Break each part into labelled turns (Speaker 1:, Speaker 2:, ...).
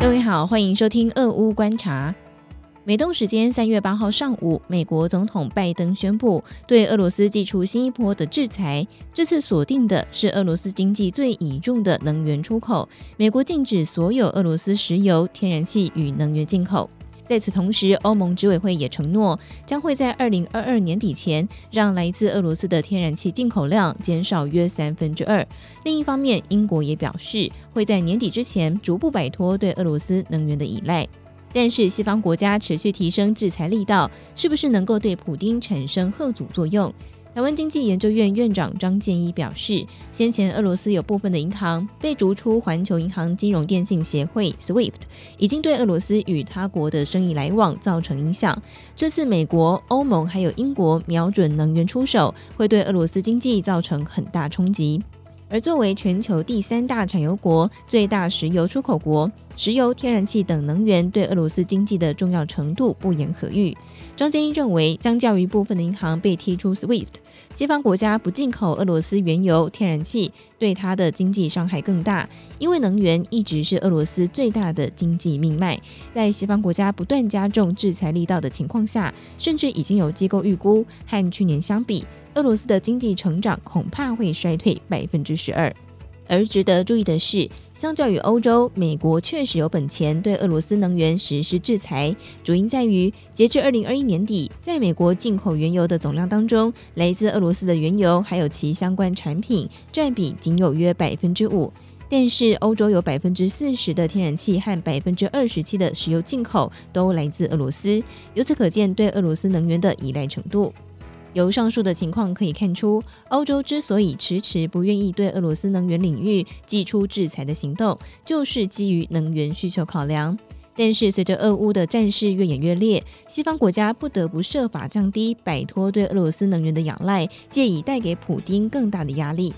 Speaker 1: 各位好，欢迎收听俄乌观察。美东时间三月八号上午，美国总统拜登宣布对俄罗斯祭出新一波的制裁。这次锁定的是俄罗斯经济最倚重的能源出口，美国禁止所有俄罗斯石油、天然气与能源进口。在此同时，欧盟执委会也承诺将会在二零二二年底前让来自俄罗斯的天然气进口量减少约三分之二。另一方面，英国也表示会在年底之前逐步摆脱对俄罗斯能源的依赖。但是，西方国家持续提升制裁力道，是不是能够对普丁产生吓阻作用？台湾经济研究院院长张建一表示，先前俄罗斯有部分的银行被逐出环球银行金融电信协会 （SWIFT），已经对俄罗斯与他国的生意来往造成影响。这次美国、欧盟还有英国瞄准能源出手，会对俄罗斯经济造成很大冲击。而作为全球第三大产油国、最大石油出口国，石油、天然气等能源对俄罗斯经济的重要程度不言可喻。张建一认为，相较于部分的银行被踢出 SWIFT，西方国家不进口俄罗斯原油、天然气，对它的经济伤害更大。因为能源一直是俄罗斯最大的经济命脉。在西方国家不断加重制裁力道的情况下，甚至已经有机构预估，和去年相比，俄罗斯的经济成长恐怕会衰退百分之十二。而值得注意的是，相较于欧洲，美国确实有本钱对俄罗斯能源实施制裁。主因在于，截至二零二一年底，在美国进口原油的总量当中，来自俄罗斯的原油还有其相关产品占比仅有约百分之五。但是，欧洲有百分之四十的天然气和百分之二十七的石油进口都来自俄罗斯。由此可见，对俄罗斯能源的依赖程度。由上述的情况可以看出，欧洲之所以迟迟不愿意对俄罗斯能源领域祭出制裁的行动，就是基于能源需求考量。但是，随着俄乌的战事越演越烈，西方国家不得不设法降低、摆脱对俄罗斯能源的仰赖，借以带给普丁更大的压力。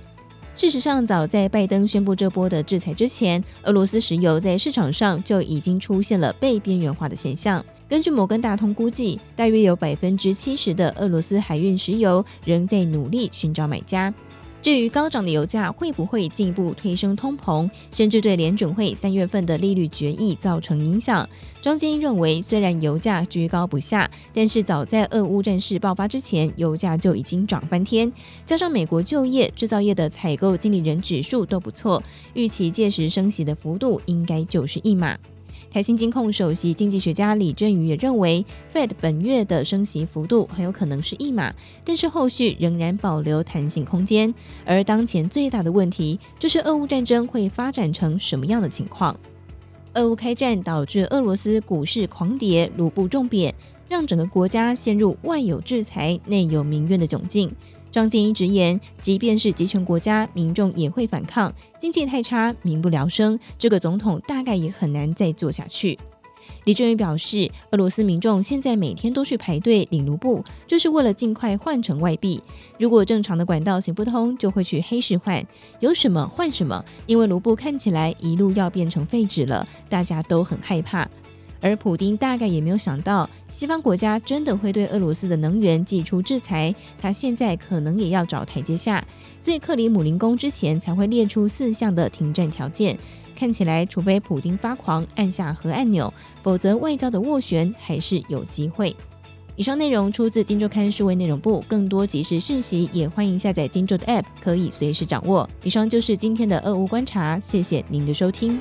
Speaker 1: 事实上，早在拜登宣布这波的制裁之前，俄罗斯石油在市场上就已经出现了被边缘化的现象。根据摩根大通估计，大约有百分之七十的俄罗斯海运石油仍在努力寻找买家。至于高涨的油价会不会进一步推升通膨，甚至对联准会三月份的利率决议造成影响？张建一认为，虽然油价居高不下，但是早在俄乌战事爆发之前，油价就已经涨翻天。加上美国就业、制造业的采购经理人指数都不错，预期届时升息的幅度应该就是一码。台新金控首席经济学家李振宇也认为，Fed 本月的升息幅度很有可能是一码，但是后续仍然保留弹性空间。而当前最大的问题就是俄乌战争会发展成什么样的情况？俄乌开战导致俄罗斯股市狂跌，卢布重贬，让整个国家陷入外有制裁、内有民怨的窘境。张建一直言，即便是集权国家，民众也会反抗。经济太差，民不聊生，这个总统大概也很难再做下去。李正宇表示，俄罗斯民众现在每天都去排队领卢布，就是为了尽快换成外币。如果正常的管道行不通，就会去黑市换，有什么换什么。因为卢布看起来一路要变成废纸了，大家都很害怕。而普丁大概也没有想到，西方国家真的会对俄罗斯的能源祭出制裁，他现在可能也要找台阶下，所以克里姆林宫之前才会列出四项的停战条件。看起来，除非普丁发狂按下核按钮，否则外交的斡旋还是有机会。以上内容出自《金周刊》数位内容部，更多即时讯息也欢迎下载《金周》的 App，可以随时掌握。以上就是今天的俄乌观察，谢谢您的收听。